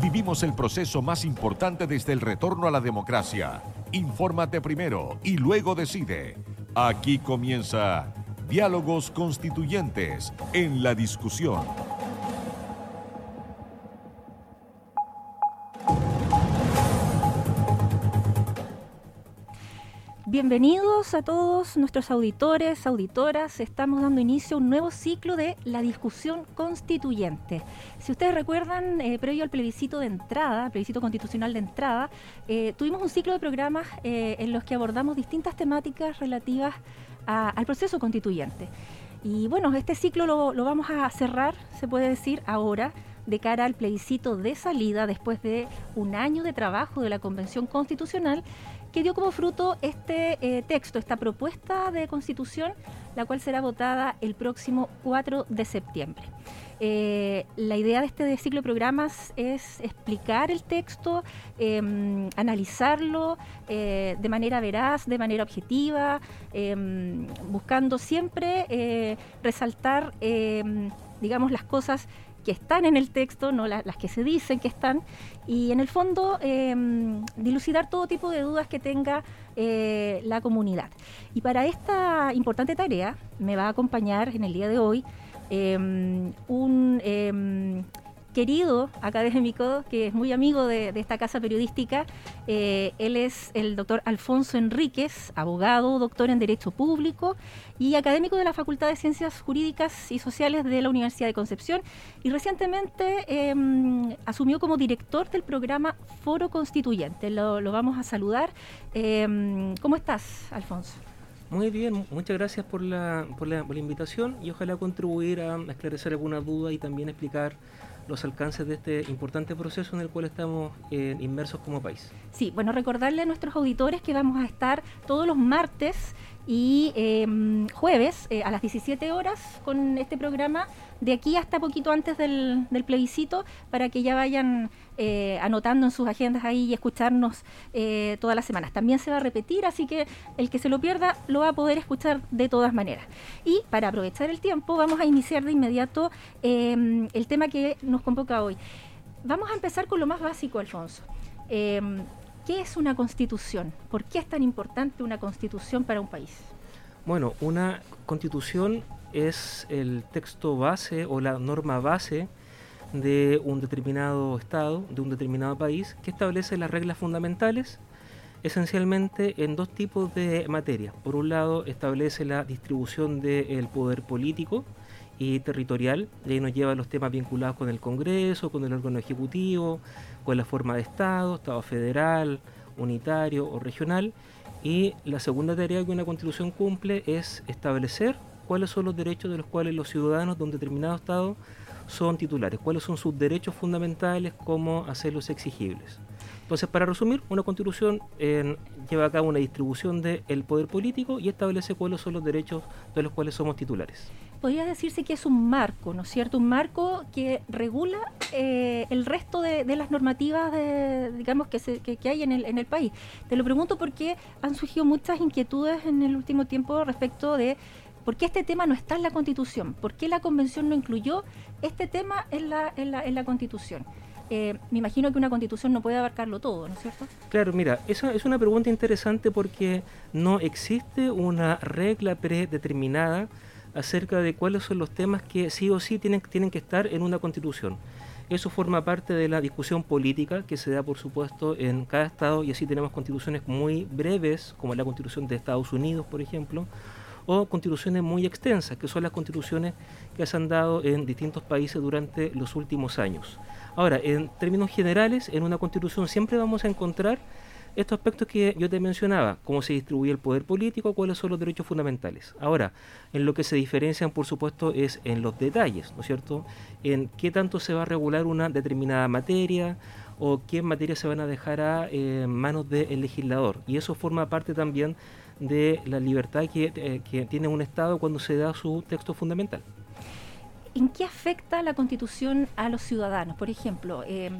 Vivimos el proceso más importante desde el retorno a la democracia. Infórmate primero y luego decide. Aquí comienza Diálogos Constituyentes en la discusión. Bienvenidos a todos nuestros auditores, auditoras. Estamos dando inicio a un nuevo ciclo de la discusión constituyente. Si ustedes recuerdan, eh, previo al plebiscito de entrada, plebiscito constitucional de entrada, eh, tuvimos un ciclo de programas eh, en los que abordamos distintas temáticas relativas al proceso constituyente. Y bueno, este ciclo lo, lo vamos a cerrar, se puede decir, ahora de cara al plebiscito de salida después de un año de trabajo de la Convención Constitucional que dio como fruto este eh, texto, esta propuesta de constitución, la cual será votada el próximo 4 de septiembre. Eh, la idea de este ciclo de programas es explicar el texto, em, analizarlo eh, de manera veraz, de manera objetiva, em, buscando siempre resaltar, em, digamos, las cosas que están en el texto, no las que se dicen que están, y en el fondo em, dilucidar todo tipo de dudas que tenga eh, la comunidad. Y para esta importante tarea me va a acompañar en el día de hoy em, un em, querido académico que es muy amigo de, esta casa periodística. Eh, él es el doctor Alfonso Enríquez, abogado, doctor en Derecho Público y académico de la Facultad de Ciencias Jurídicas y Sociales de la Universidad de Concepción. Y recientemente em, asumió como director del programa Foro Constituyente. Lo, vamos a saludar. Em, ¿Cómo estás, Alfonso? Muy bien, muchas gracias por la, por la, invitación y ojalá contribuir a esclarecer alguna duda y también explicar los alcances de este importante proceso en el cual estamos eh, inmersos como país. Sí, bueno, recordarle a nuestros auditores que vamos a estar todos los martes y em, jueves eh, a las 17 horas con este programa de aquí hasta poquito antes del, plebiscito para que ya vayan eh, anotando en sus agendas ahí y escucharnos eh, todas las semanas. También se va a repetir, así que el que se lo pierda lo va a poder escuchar de todas maneras. Y para aprovechar el tiempo vamos a iniciar de inmediato em, el tema que nos convoca hoy. Vamos a empezar con lo más básico, Alfonso. ¿Qué es una constitución? ¿Por qué es tan importante una constitución para un país? Bueno, una constitución es el texto base o la norma base de un determinado Estado, de un determinado país, que establece las reglas fundamentales esencialmente en dos tipos de materias. Por un lado, establece la distribución del poder político y territorial, y ahí nos lleva a los temas vinculados con el Congreso, con el órgano ejecutivo, con la forma de Estado, Estado federal, unitario o regional. Y la segunda tarea que una constitución cumple es establecer cuáles son los derechos de los cuales los ciudadanos de un determinado Estado son titulares, cuáles son sus derechos fundamentales, cómo hacerlos exigibles. Entonces, para resumir, una constitución lleva a cabo una distribución del poder político y establece cuáles son los derechos de los cuales somos titulares podría decirse que es un marco, ¿no es cierto? Un marco que regula eh, el resto de, las normativas, digamos, que, hay en el, país. Te lo pregunto porque han surgido muchas inquietudes en el último tiempo respecto de por qué este tema no está en la Constitución, por qué la Convención no incluyó este tema en la, en la, en la Constitución. Eh, me imagino que una constitución no puede abarcarlo todo, ¿no es cierto? Claro, mira, esa es una pregunta interesante porque no existe una regla predeterminada acerca de cuáles son los temas que sí o sí tienen, tienen que estar en una constitución. Eso forma parte de la discusión política que se da, por supuesto, en cada estado y así tenemos constituciones muy breves, como la constitución de Estados Unidos, por ejemplo, o constituciones muy extensas, que son las constituciones que se han dado en distintos países durante los últimos años. Ahora, en términos generales, en una constitución siempre vamos a encontrar estos aspectos que yo te mencionaba, cómo se distribuye el poder político, cuáles son los derechos fundamentales. Ahora, en lo que se diferencian, por supuesto, es en los detalles, ¿no es cierto? En qué tanto se va a regular una determinada materia o qué materias se van a dejar a eh, manos del legislador. Y eso forma parte también de la libertad que, eh, que tiene un Estado cuando se da su texto fundamental. ¿En qué afecta la Constitución a los ciudadanos? Por ejemplo, eh,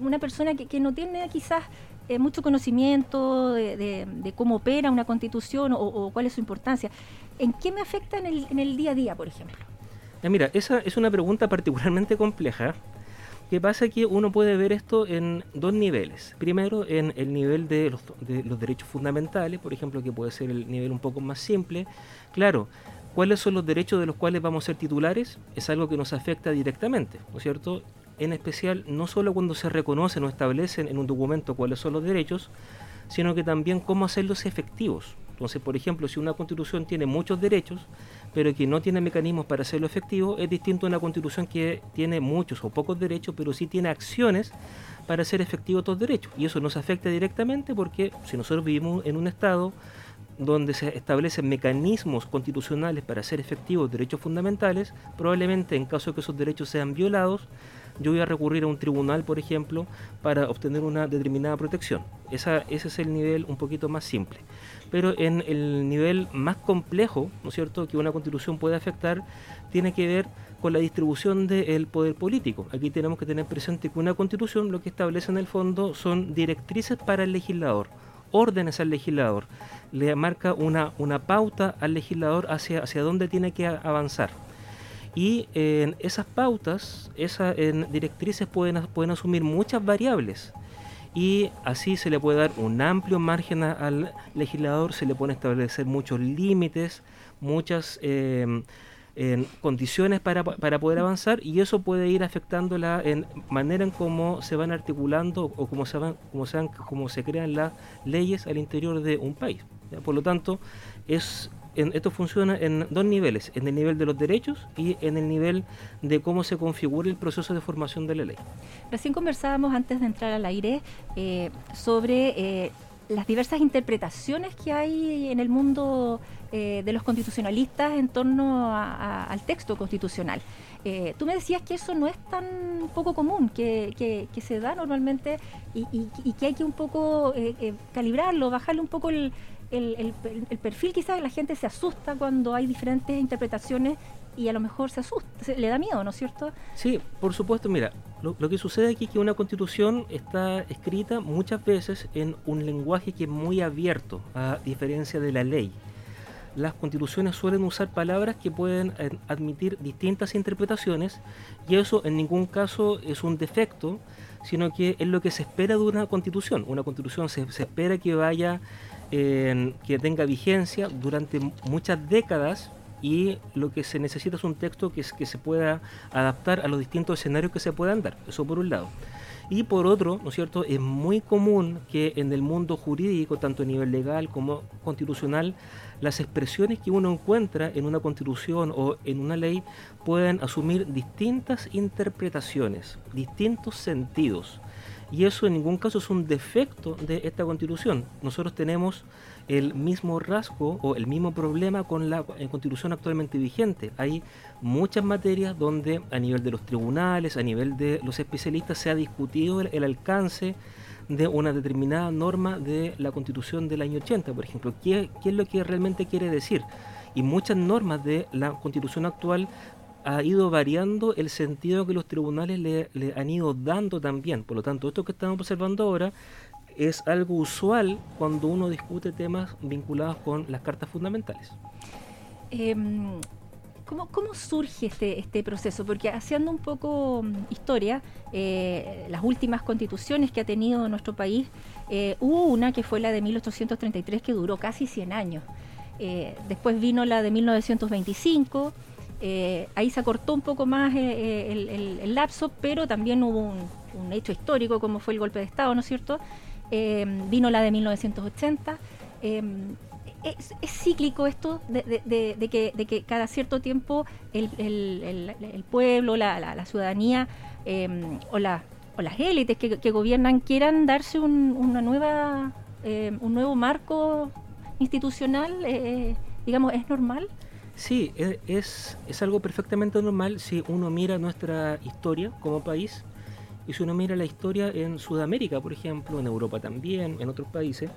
una persona que, no tiene quizás eh, mucho conocimiento de, cómo opera una constitución o, cuál es su importancia, ¿en qué me afecta en el, día a día, por ejemplo? mira, esa es una pregunta particularmente compleja ¿Qué pasa? Que uno puede ver esto en dos niveles. Primero, en el nivel de los, de los derechos fundamentales, por ejemplo, que puede ser el nivel un poco más simple. Claro, ¿cuáles son los derechos de los cuales vamos a ser titulares? Es algo que nos afecta directamente, ¿no es cierto? En especial, no solo cuando se reconocen o establecen en un documento cuáles son los derechos, sino que también cómo hacerlos efectivos. Entonces, por ejemplo, si una constitución tiene muchos derechos, pero que no tiene mecanismos para hacerlo efectivo, es distinto a una constitución que tiene muchos o pocos derechos, pero sí tiene acciones para hacer efectivos estos derechos. Y eso nos afecta directamente porque si nosotros vivimos en un Estado donde se establecen mecanismos constitucionales para hacer efectivos derechos fundamentales, probablemente en caso de que esos derechos sean violados, yo voy a recurrir a un tribunal, por ejemplo, para obtener una determinada protección. Esa, ese es el nivel un poquito más simple. Pero en el nivel más complejo, ¿no es cierto?, que una constitución puede afectar, tiene que ver con la distribución del poder político. Aquí tenemos que tener presente que una constitución lo que establece en el fondo son directrices para el legislador, órdenes al legislador, le marca una, una pauta al legislador hacia, hacia dónde tiene que avanzar. Y en esas pautas, esas directrices pueden, pueden asumir muchas variables y así se le puede dar un amplio margen al legislador, se le pueden establecer muchos límites, muchas em, condiciones para, para, poder avanzar y eso puede ir afectando la en manera en cómo se van articulando o cómo se van, cómo se, cómo se crean las leyes al interior de un país. Por lo tanto, es esto funciona en dos niveles, en el nivel de los derechos y en el nivel de cómo se configura el proceso de formación de la ley. Recién conversábamos antes de entrar al aire eh, sobre eh, las diversas interpretaciones que hay en el mundo eh, de los constitucionalistas en torno al texto constitucional. tú me decías que eso no es tan poco común, que, se da normalmente y, y, que hay que un poco calibrarlo, bajarle un poco el, el, perfil quizás la gente se asusta cuando hay diferentes interpretaciones y a lo mejor se asusta, le da miedo, ¿no es cierto? Sí, por supuesto, mira, lo, que sucede aquí es que una constitución está escrita muchas veces en un lenguaje que es muy abierto, a diferencia de la ley. Las constituciones suelen usar palabras que pueden eh, admitir distintas interpretaciones y eso en ningún caso es un defecto, sino que es lo que se espera de una constitución. Una constitución se espera que vaya que tenga vigencia durante muchas décadas y lo que se necesita es un texto que, que se pueda adaptar a los distintos escenarios que se puedan dar. Eso por un lado. Y por otro, ¿no es cierto?, es muy común que en el mundo jurídico, tanto a nivel legal como constitucional, las expresiones que uno encuentra en una constitución o en una ley puedan asumir distintas interpretaciones, distintos sentidos y eso en ningún caso es un defecto de esta constitución. Nosotros tenemos el mismo rasgo o el mismo problema con la eh, constitución actualmente vigente. Hay muchas materias donde a nivel de los tribunales, a nivel de los especialistas, se ha discutido el, alcance de una determinada norma de la constitución del año 80, por ejemplo. ¿Qué, ¿Qué es lo que realmente quiere decir? Y muchas normas de la constitución actual ha ido variando el sentido que los tribunales le, han ido dando también. Por lo tanto, esto que estamos observando ahora es algo usual cuando uno discute temas vinculados con las cartas fundamentales. Em, ¿cómo, surge este, este proceso? Porque haciendo un poco mm, historia, eh, las últimas constituciones que ha tenido nuestro país, eh, hubo una que fue la de 1833 que duró casi 100 años. Eh, después vino la de 1925 eh, ahí se acortó un poco más eh, eh, el, lapso, pero también hubo un, hecho histórico como fue el golpe de Estado, ¿no es cierto? vino la de 1980. Es, cíclico esto de, que, cada cierto tiempo el, pueblo, la, ciudadanía o, o, las élites que, gobiernan quieran darse un, una nueva, un nuevo marco institucional, digamos, ¿es normal? Sí, e, es, es algo perfectamente normal si uno mira nuestra historia como país y si uno mira la historia en Sudamérica, por ejemplo, en Europa también, en otros países,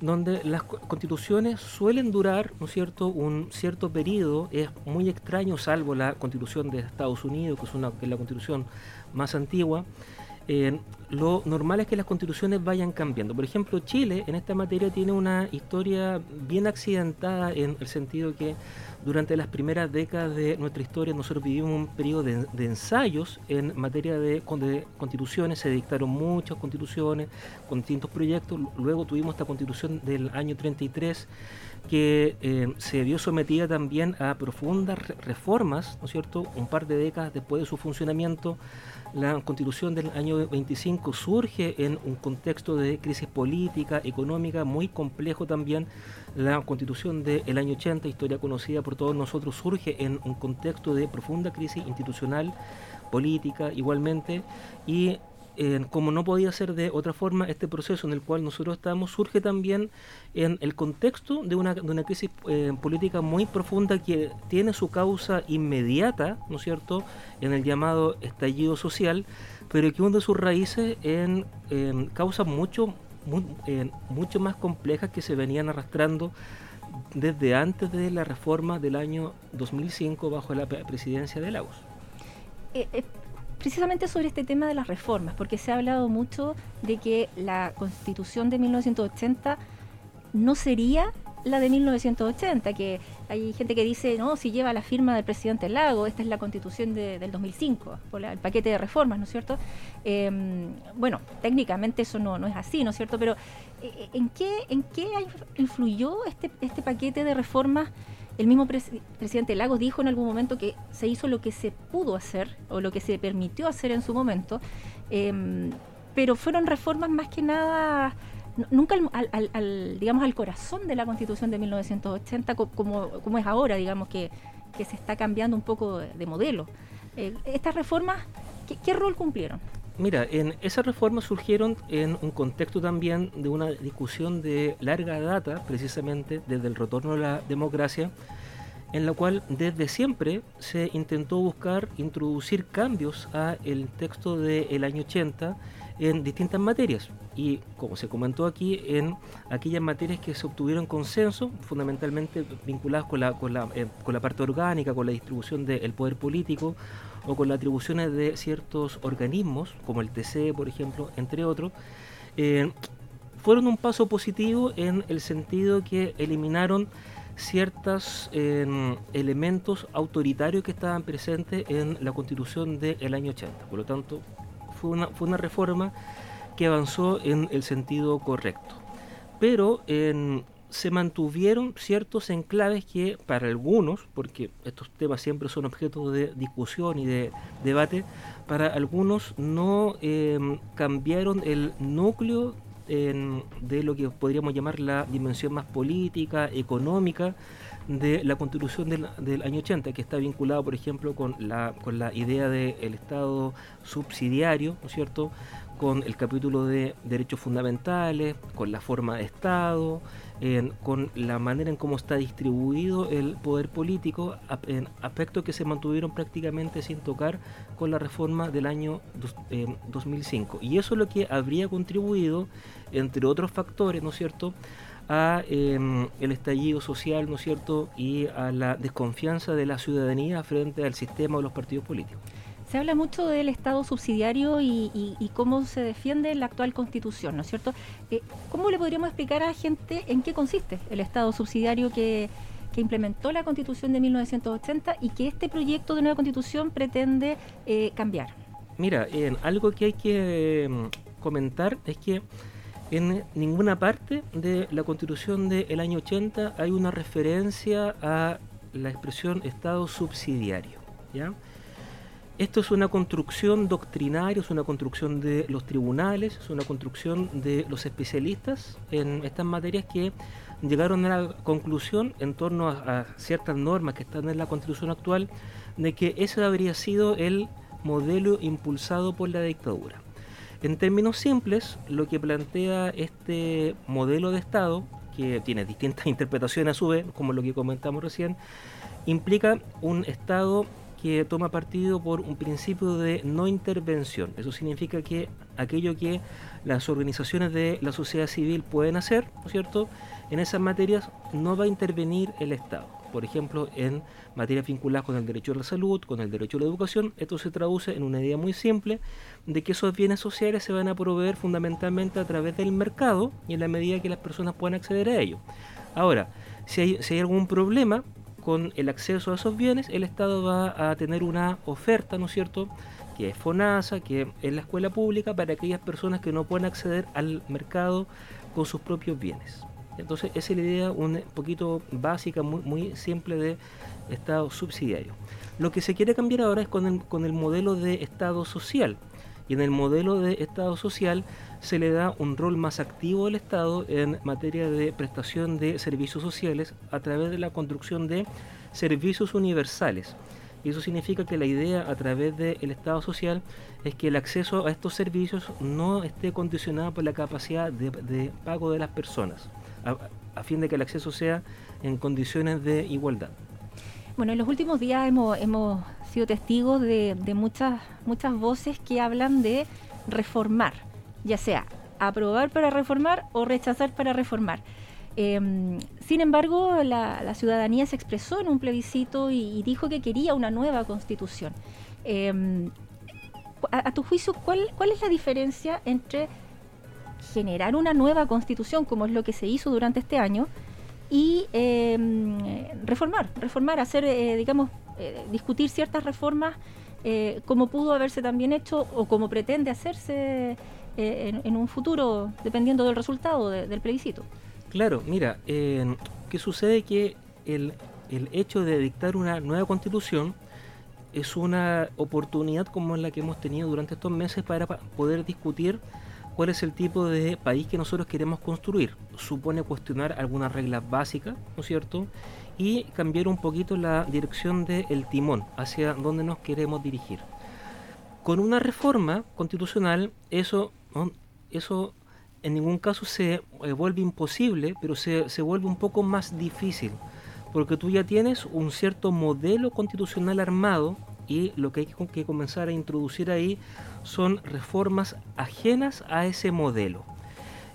donde las constituciones suelen durar, ¿no es cierto?, un cierto periodo, es muy extraño, salvo la constitución de Estados Unidos, que es, una, que es la constitución más antigua, lo normal es que las constituciones vayan cambiando. Por ejemplo, Chile en esta materia tiene una historia bien accidentada en el sentido que durante las primeras décadas de nuestra historia nosotros vivimos un periodo de, ensayos en materia de, constituciones, se dictaron muchas constituciones con distintos proyectos, luego tuvimos esta constitución del año 33 que eh, se vio sometida también a profundas reformas, ¿no es cierto?, un par de décadas después de su funcionamiento la constitución del año 25 surge en un contexto de crisis política, económica, muy complejo también. La constitución del año 80, historia conocida por todos nosotros, surge en un contexto de profunda crisis institucional, política igualmente, y como no podía ser de otra forma, este proceso en el cual nosotros estamos surge también en el contexto de una, de una crisis eh, política muy profunda que tiene su causa inmediata, ¿no es cierto?, en el llamado estallido social, pero que hunde sus raíces en, causas mucho, mucho más complejas que se venían arrastrando desde antes de la reforma del año 2005 bajo la presidencia de Lagos. Eh, eh, precisamente sobre este tema de las reformas, porque se ha hablado mucho de que la constitución de 1980 no sería la de 1980, que hay gente que dice, no, si lleva la firma del presidente Lago, esta es la constitución del 2005, por el paquete de reformas, ¿no es cierto? Em, bueno, técnicamente eso no, no es así, ¿no es cierto? Pero eh, ¿en qué, en qué influyó este, este paquete de reformas? El mismo presidente Lagos dijo en algún momento que se hizo lo que se pudo hacer o lo que se permitió hacer en su momento, em, pero fueron reformas más que nada nunca al, digamos al corazón de la Constitución de 1980 como, como es ahora, digamos que, se está cambiando un poco de, modelo. Eh, estas reformas, ¿qué, rol cumplieron? Mira, en esas reformas surgieron en un contexto también de una discusión de larga data, precisamente desde el retorno a la democracia, en la cual desde siempre se intentó buscar introducir cambios a el texto del año 80 en distintas materias. Y como se comentó aquí en aquellas materias que se obtuvieron consenso fundamentalmente vinculadas con la, con la, eh, con la parte orgánica, con la distribución del poder político o con las atribuciones de ciertos organismos como el TC por ejemplo, entre otros eh, fueron un paso positivo en el sentido que eliminaron ciertos em, elementos autoritarios que estaban presentes en la constitución del año 80. Por lo tanto, fue una, fue una reforma que avanzó en el sentido correcto. Pero se mantuvieron ciertos enclaves que para algunos, porque estos temas siempre son objeto de discusión y de debate, para algunos no em, cambiaron el núcleo de lo que podríamos llamar la dimensión más política, económica de la constitución del, año 80, que está vinculado, por ejemplo, con la, con la idea del Estado subsidiario, ¿no es cierto?, con el capítulo de derechos fundamentales, con la forma de Estado, con la manera en cómo está distribuido el poder político, en aspectos que se mantuvieron prácticamente sin tocar con la reforma del año 2005. Y eso es lo que habría contribuido, entre otros factores, ¿no es cierto?, a em, el estallido social, ¿no es cierto?, y a la desconfianza de la ciudadanía frente al sistema o los partidos políticos. Se habla mucho del Estado subsidiario y, cómo se defiende la actual Constitución, ¿no es cierto? Eh, ¿Cómo le podríamos explicar a la gente en qué consiste el Estado subsidiario que, implementó la Constitución de 1980 y que este proyecto de nueva Constitución pretende eh, cambiar? Mira, algo que hay que em, comentar es que en ninguna parte de la Constitución del año 80 hay una referencia a la expresión Estado subsidiario, ¿ya? Esto es una construcción doctrinaria, es una construcción de los tribunales, es una construcción de los especialistas en estas materias que llegaron a la conclusión en torno a, ciertas normas que están en la constitución actual de que ese habría sido el modelo impulsado por la dictadura. En términos simples, lo que plantea este modelo de Estado, que tiene distintas interpretaciones a su vez, como lo que comentamos recién, implica un Estado que toma partido por un principio de no intervención. Eso significa que aquello que las organizaciones de la sociedad civil pueden hacer, ¿no es cierto? En esas materias no va a intervenir el Estado. por ejemplo, en materias vinculadas con el derecho a la salud, con el derecho a la educación, esto se traduce en una idea muy simple de que esos bienes sociales se van a proveer fundamentalmente a través del mercado y en la medida que las personas puedan acceder a ello. Ahora, si hay, si hay algún problema con el acceso a esos bienes, el Estado va a tener una oferta, ¿no es cierto?, que es FONASA, que es la escuela pública para aquellas personas que no pueden acceder al mercado con sus propios bienes. Entonces, esa es la idea un poquito básica, muy, muy simple de Estado subsidiario. Lo que se quiere cambiar ahora es con el, con el modelo de Estado social. Y en el modelo de Estado social se le da un rol más activo al Estado en materia de prestación de servicios sociales a través de la construcción de servicios universales. Y eso significa que la idea a través del Estado social es que el acceso a estos servicios no esté condicionado por la capacidad de, pago de las personas, a, fin de que el acceso sea en condiciones de igualdad. Bueno, en los últimos días hemos, hemos sido testigos de, de, muchas, muchas voces que hablan de reformar, ya sea aprobar para reformar o rechazar para reformar. Em, sin embargo, la, ciudadanía se expresó en un plebiscito y, dijo que quería una nueva constitución. Em, a, tu juicio, ¿cuál, ¿cuál es la diferencia entre generar una nueva constitución, como es lo que se hizo durante este año, y em, reformar, reformar, hacer, eh, digamos, eh, discutir ciertas reformas eh, como pudo haberse también hecho o como pretende hacerse en, un futuro, dependiendo del resultado del plebiscito. Claro, mira, eh, ¿qué sucede? Que el, hecho de dictar una nueva constitución es una oportunidad como la que hemos tenido durante estos meses para poder discutir cuál es el tipo de país que nosotros queremos construir. Supone cuestionar algunas reglas básicas, ¿no es cierto? Y cambiar un poquito la dirección del timón, hacia dónde nos queremos dirigir. Con una reforma constitucional, eso, eso en ningún caso se eh, vuelve imposible, pero se, se, vuelve un poco más difícil, porque tú ya tienes un cierto modelo constitucional armado y lo que hay que comenzar a introducir ahí son reformas ajenas a ese modelo.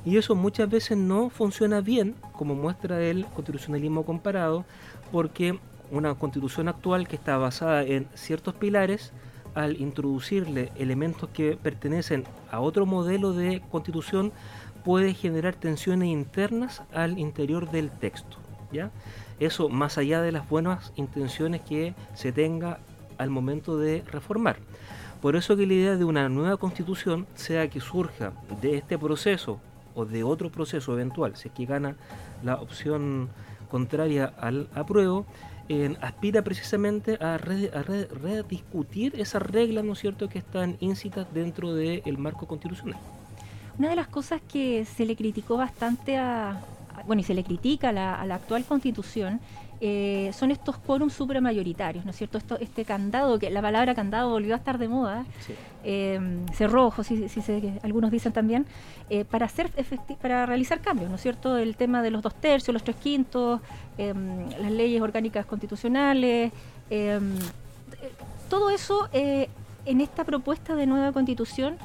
Y eso muchas veces no funciona bien, como muestra el constitucionalismo comparado, porque una constitución actual que está basada en ciertos pilares, al introducirle elementos que pertenecen a otro modelo de constitución, puede generar tensiones internas al interior del texto. ¿ya? Eso más allá de las buenas intenciones que se tenga al momento de reformar. Por eso que la idea de una nueva constitución, sea que surja de este proceso o de otro proceso eventual, si es que gana la opción contraria al apruebo, aspira precisamente a, rediscutir esas reglas, ¿no es cierto?, que están íncitas dentro del marco constitucional. Una de las cosas que se le criticó bastante a, bueno, y se le critica a la, actual constitución, eh, son estos quórums supramayoritarios, ¿no es cierto? Esto, este candado, que la palabra candado volvió a estar de moda, eh, cerrojo, si, si algunos dicen también, eh, para hacer para realizar cambios, ¿no es cierto? El tema de los dos tercios, los tres quintos, em, las leyes orgánicas constitucionales, em, todo eso en esta propuesta de nueva constitución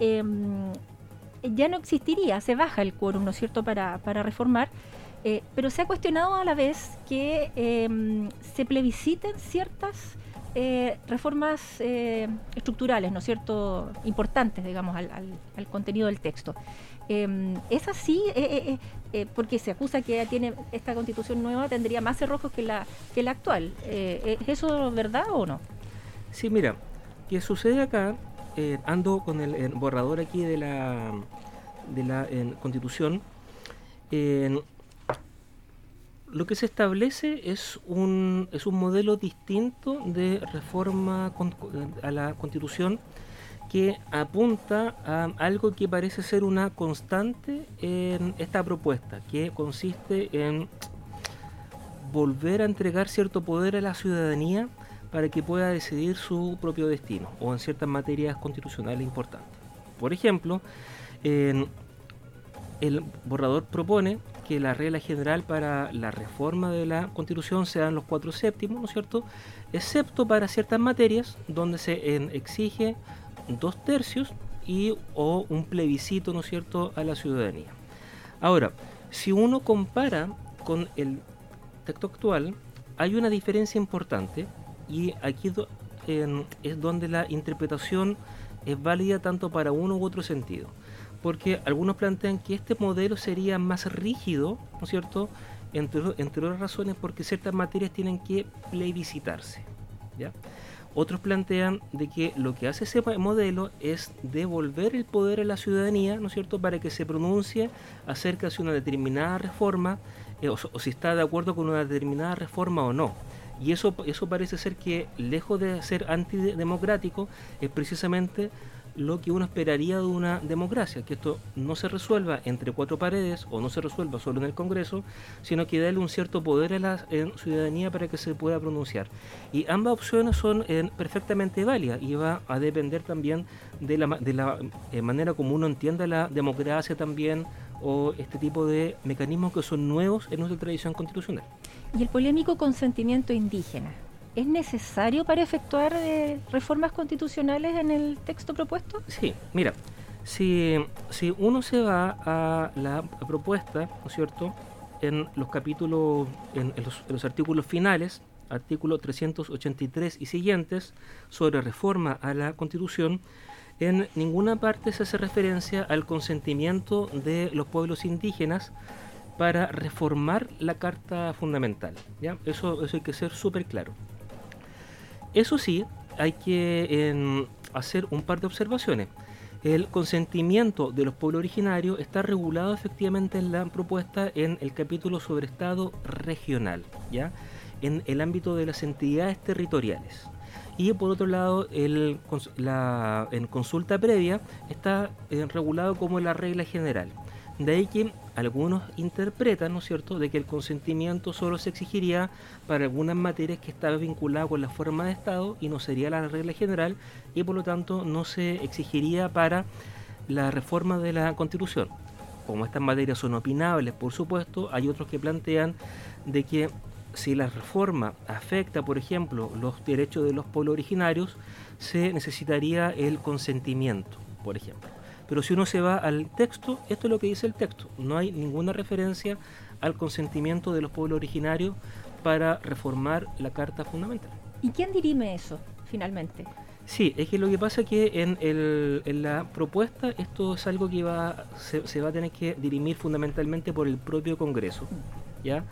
em, ya no existiría, se baja el quórum, ¿no es cierto?, para, para reformar, eh, pero se ha cuestionado a la vez que em, se plebisciten ciertas eh, reformas eh, estructurales, ¿no es cierto?, importantes, digamos, al, contenido del texto. Em, es así, porque se acusa que tiene esta constitución nueva tendría más cerrojos que la, que actual. ¿Es eso verdad o no? Sí, mira, ¿qué sucede acá ando con el, borrador aquí de la, de la constitución. Lo que se establece es un, es un modelo distinto de reforma a la constitución que apunta a algo que parece ser una constante en esta propuesta, que consiste en volver a entregar cierto poder a la ciudadanía para que pueda decidir su propio destino o en ciertas materias constitucionales importantes. Por ejemplo, el borrador propone que la regla general para la reforma de la constitución sean los cuatro séptimos, ¿no es cierto? Excepto para ciertas materias donde se exige dos tercios y o un plebiscito, ¿no es cierto?, a la ciudadanía. Ahora, si uno compara con el texto actual, hay una diferencia importante y aquí es donde la interpretación es válida tanto para uno u otro sentido. Porque algunos plantean que este modelo sería más rígido, ¿no es cierto? Entre, otras razones porque ciertas materias tienen que plebiscitarse. Otros plantean de que lo que hace ese modelo es devolver el poder a la ciudadanía, ¿no es cierto?, para que se pronuncie acerca de una determinada reforma eh, o, o, si está de acuerdo con una determinada reforma o no. Y eso, eso parece ser que, lejos de ser antidemocrático, es precisamente lo que uno esperaría de una democracia, que esto no se resuelva entre cuatro paredes o no se resuelva solo en el Congreso, sino que dé un cierto poder a la ciudadanía para que se pueda pronunciar. Y ambas opciones son eh, perfectamente válidas y va a depender también de la, de la eh, manera como uno entienda la democracia también o este tipo de mecanismos que son nuevos en nuestra tradición constitucional. Y el polémico consentimiento indígena. ¿Es necesario para efectuar eh, reformas constitucionales en el texto propuesto? Sí, mira, si, si uno se va a la propuesta, ¿no es cierto?, en los capítulos, en, los, artículos finales, artículo 383 y siguientes, sobre reforma a la Constitución, en ninguna parte se hace referencia al consentimiento de los pueblos indígenas para reformar la Carta Fundamental. ¿ya? Eso, eso hay que ser súper claro. Eso sí, hay que hacer un par de observaciones. El consentimiento de los pueblos originarios está regulado efectivamente en la propuesta en el capítulo sobre Estado regional, ¿ya? en el ámbito de las entidades territoriales. Y por otro lado, la, en consulta previa está eh, regulado como la regla general. De ahí que algunos interpretan, ¿no es cierto?, de que el consentimiento solo se exigiría para algunas materias que estaban vinculadas con la forma de Estado y no sería la regla general y por lo tanto no se exigiría para la reforma de la Constitución. Como estas materias son opinables, por supuesto, hay otros que plantean de que si la reforma afecta, por ejemplo, los derechos de los pueblos originarios, se necesitaría el consentimiento, por ejemplo. Pero si uno se va al texto, esto es lo que dice el texto. No hay ninguna referencia al consentimiento de los pueblos originarios para reformar la Carta Fundamental. ¿Y quién dirime eso, finalmente? Sí, es que lo que pasa es que en, el, en la propuesta esto es algo que va, se, se, va a tener que dirimir fundamentalmente por el propio Congreso, ¿ya?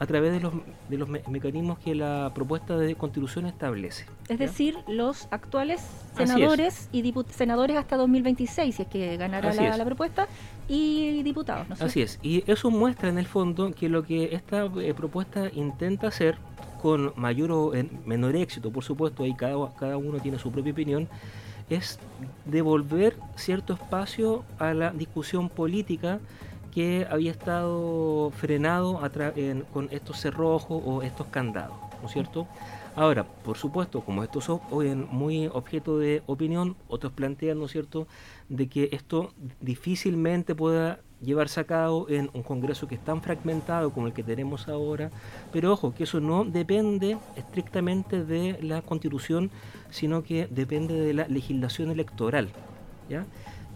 A través de los, de los mecanismos que la propuesta de constitución establece. Es decir, los actuales senadores y senadores hasta 2026, si es que ganará la, propuesta, y diputados. ¿no? Así es, y eso muestra en el fondo que lo que esta eh, propuesta intenta hacer con mayor o menor éxito, por supuesto, ahí cada, cada uno tiene su propia opinión, es devolver cierto espacio a la discusión política que había estado frenado con estos cerrojos o estos candados, ¿no es cierto? Ahora, por supuesto, como esto es muy objeto de opinión, otros plantean, ¿no es cierto?, de que esto difícilmente pueda llevarse a cabo en un Congreso que es tan fragmentado como el que tenemos ahora, pero ojo, que eso no depende estrictamente de la Constitución, sino que depende de la legislación electoral, ¿ya?,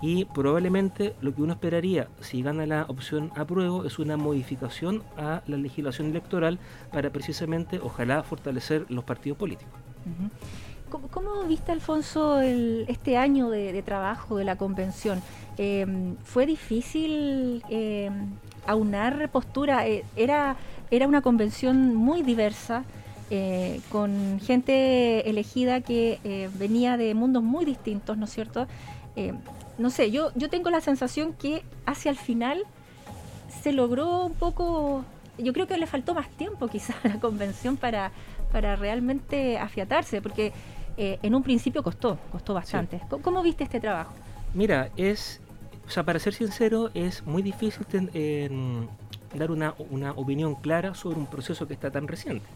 y probablemente lo que uno esperaría si gana la opción apruebo es una modificación a la legislación electoral para precisamente, ojalá, fortalecer los partidos políticos. ¿Cómo, viste, Alfonso, este año de, trabajo de la convención? Em, ¿Fue difícil em, aunar postura? Eh, era, era una convención muy diversa. Eh, con gente elegida que eh, venía de mundos muy distintos, ¿no es cierto? No sé, yo, yo tengo la sensación que hacia el final se logró un poco, yo creo que le faltó más tiempo quizás a la convención para, para realmente afiatarse, porque eh, en un principio costó, costó bastante. ¿Cómo, viste este trabajo? Mira, es, o sea, para ser sincero, es muy difícil dar una, una opinión clara sobre un proceso que está tan reciente.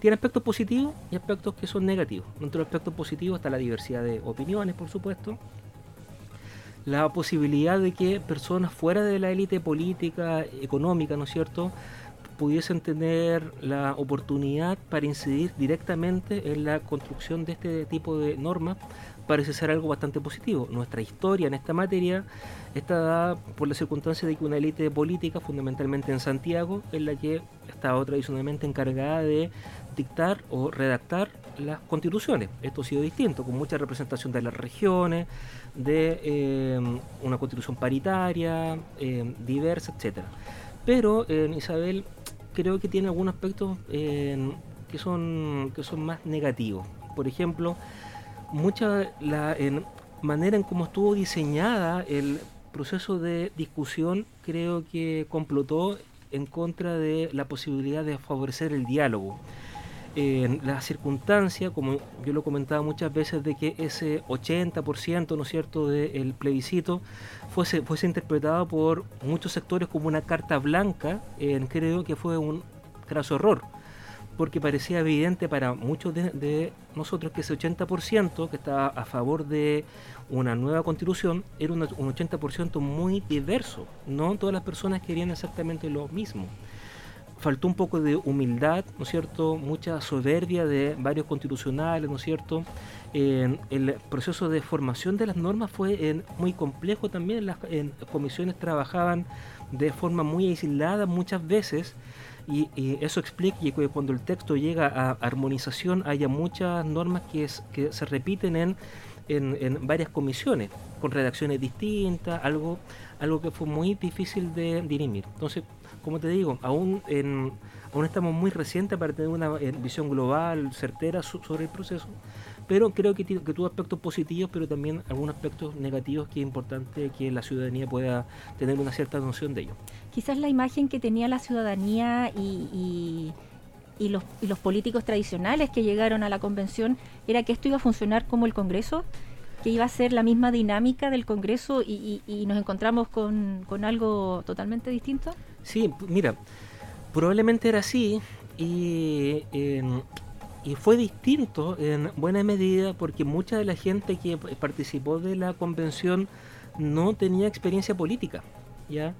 Tiene aspectos positivos y aspectos que son negativos. Dentro de los aspectos positivos está la diversidad de opiniones, por supuesto, la posibilidad de que personas fuera de la élite política, económica, ¿no es cierto?, pudiesen tener la oportunidad para incidir directamente en la construcción de este tipo de normas parece ser algo bastante positivo. Nuestra historia en esta materia está dada por la circunstancia de que una élite política, fundamentalmente en Santiago, es la que ha estado tradicionalmente encargada de dictar o redactar las constituciones. Esto ha sido distinto, con mucha representación de las regiones, de eh, una constitución paritaria, eh, diversa, etcétera. Pero en Isabel creo que tiene algunos aspectos que, son, que son más negativos. Por ejemplo, mucha la manera en cómo estuvo diseñada el proceso de discusión creo que complotó en contra de la posibilidad de favorecer el diálogo. En la circunstancia, como yo lo comentaba muchas veces, de que ese 80%, ¿no cierto?, del plebiscito fuese, fuese interpretado por muchos sectores como una carta blanca, creo que fue un graso error, porque parecía evidente para muchos de, nosotros que ese 80% que estaba a favor de una nueva constitución era un 80% muy diverso, no todas las personas querían exactamente lo mismo faltó un poco de humildad, ¿no es cierto? Mucha soberbia de varios constitucionales, ¿no es cierto? el proceso de formación de las normas fue muy complejo también. Las comisiones trabajaban de forma muy aislada muchas veces y, eso explica que cuando el texto llega a armonización haya muchas normas que, que se repiten en, en, varias comisiones con redacciones distintas, algo, algo que fue muy difícil de dirimir. Entonces, como te digo, aún, en, aún estamos muy recientes para tener una eh, visión global, certera sobre el proceso, pero creo que, que tuvo aspectos positivos, pero también algunos aspectos negativos que es importante que la ciudadanía pueda tener una cierta noción de ello. Quizás la imagen que tenía la ciudadanía y, y, los, y los políticos tradicionales que llegaron a la convención era que esto iba a funcionar como el Congreso, que iba a ser la misma dinámica del Congreso y, y nos encontramos con, con algo totalmente distinto. Sí, mira, probablemente era así y, y fue distinto en buena medida porque mucha de la gente que participó de la convención no tenía experiencia política, ¿ya?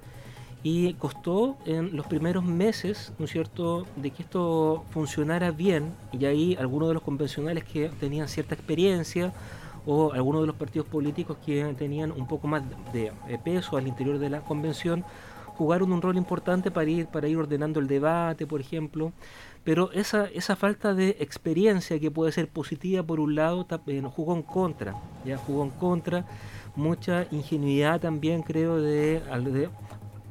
Y costó en los primeros meses, ¿no cierto?, de que esto funcionara bien, y ahí algunos de los convencionales que tenían cierta experiencia o algunos de los partidos políticos que tenían un poco más de peso al interior de la convención jugaron un rol importante para ir, para ir ordenando el debate, por ejemplo, pero esa, esa falta de experiencia que puede ser positiva por un lado también jugó en contra, ya jugó en contra, mucha ingenuidad también creo de,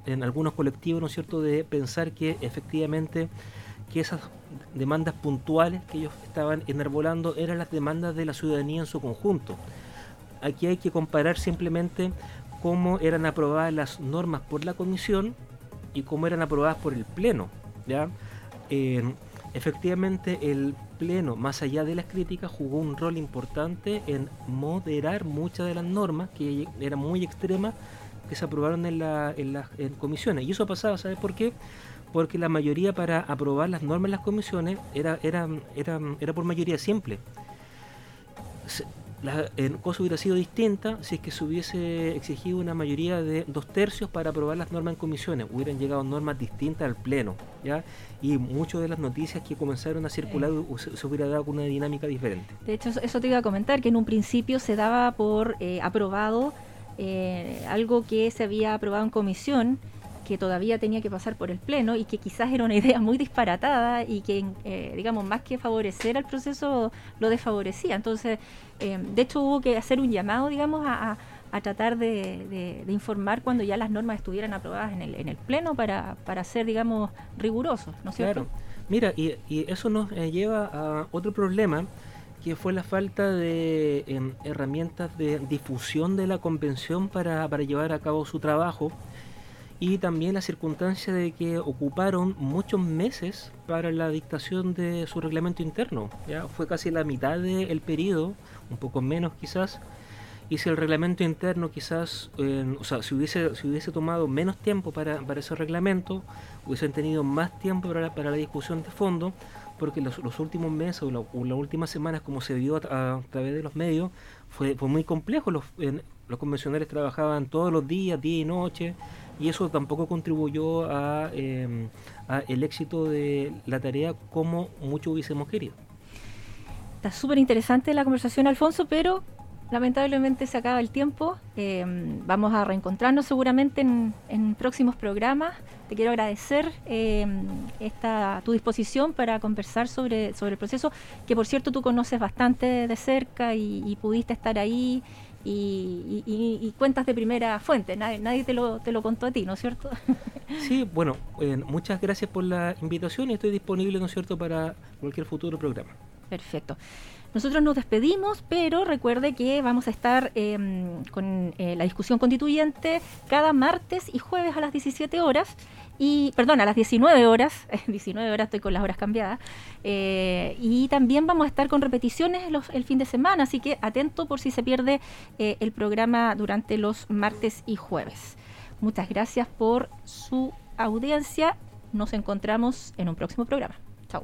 en algunos colectivos, ¿no es cierto?, de pensar que efectivamente que esas demandas puntuales que ellos estaban enarbolando eran las demandas de la ciudadanía en su conjunto. Aquí hay que comparar simplemente cómo eran aprobadas las normas por la comisión y cómo eran aprobadas por el pleno. ¿ya? Efectivamente el pleno, más allá de las críticas, jugó un rol importante en moderar muchas de las normas que eran muy extremas que se aprobaron en las comisiones. Y eso pasaba, ¿sabes por qué? Porque la mayoría para aprobar las normas en las comisiones era, era, era, era por mayoría simple la cosa hubiera sido distinta si es que se hubiese exigido una mayoría de dos tercios para aprobar las normas en comisiones. Hubieran llegado normas distintas al Pleno, ¿ya? Y muchas de las noticias que comenzaron a circular se, hubiera dado con una dinámica diferente. De hecho, eso te iba a comentar, que en un principio se daba por eh, aprobado eh, algo que se había aprobado en comisión que todavía tenía que pasar por el Pleno y que quizás era una idea muy disparatada y que, eh, digamos, más que favorecer al proceso, lo desfavorecía. Entonces, eh, de hecho, hubo que hacer un llamado, digamos, a, tratar de, informar cuando ya las normas estuvieran aprobadas en el, en el Pleno para, para ser, digamos, rigurosos, ¿no es cierto? Claro. Mira, y, eso nos eh, lleva a otro problema que fue la falta de em, herramientas de difusión de la convención para, para llevar a cabo su trabajo y también la circunstancia de que ocuparon muchos meses para la dictación de su reglamento interno. Ya fue casi la mitad del periodo, un poco menos quizás. Y si el reglamento interno quizás, o sea, si hubiese, si hubiese tomado menos tiempo para, para ese reglamento, hubiesen tenido más tiempo para, para la discusión de fondo, porque los, los últimos meses o, las últimas semanas, como se vio a, través de los medios, fue, fue muy complejo. Los, los convencionales trabajaban todos los días, día y noche, y eso tampoco contribuyó a, em, a el éxito de la tarea como mucho hubiésemos querido. Está súper interesante la conversación, Alfonso, pero lamentablemente se acaba el tiempo. Eh, vamos a reencontrarnos seguramente en, próximos programas. Te quiero agradecer eh, esta, tu disposición para conversar sobre, sobre el proceso, que por cierto tú conoces bastante de cerca y, pudiste estar ahí. Y, cuentas de primera fuente, nadie, nadie te, lo, te lo contó a ti, ¿no es cierto? Sí, bueno, eh, muchas gracias por la invitación y estoy disponible, ¿no es cierto?, para cualquier futuro programa. Perfecto. Nosotros nos despedimos, pero recuerde que vamos a estar em, con eh, la discusión constituyente cada martes y jueves a las 17 horas. Y, perdón, a las 19 horas, 19 horas estoy con las horas cambiadas, eh, y también vamos a estar con repeticiones el fin de semana, así que atento por si se pierde eh, el programa durante los martes y jueves. Muchas gracias por su audiencia, nos encontramos en un próximo programa. Chao.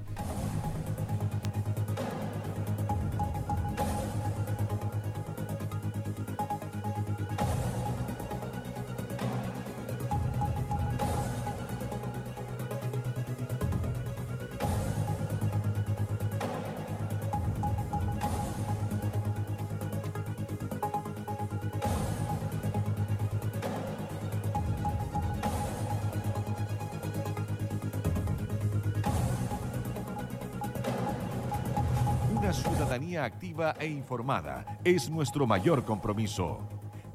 Activa e informada es nuestro mayor compromiso.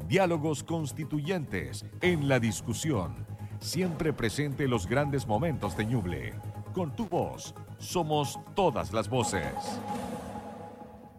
Diálogos constituyentes en la discusión. Siempre presente los grandes momentos de Ñuble. Con tu voz, somos todas las voces.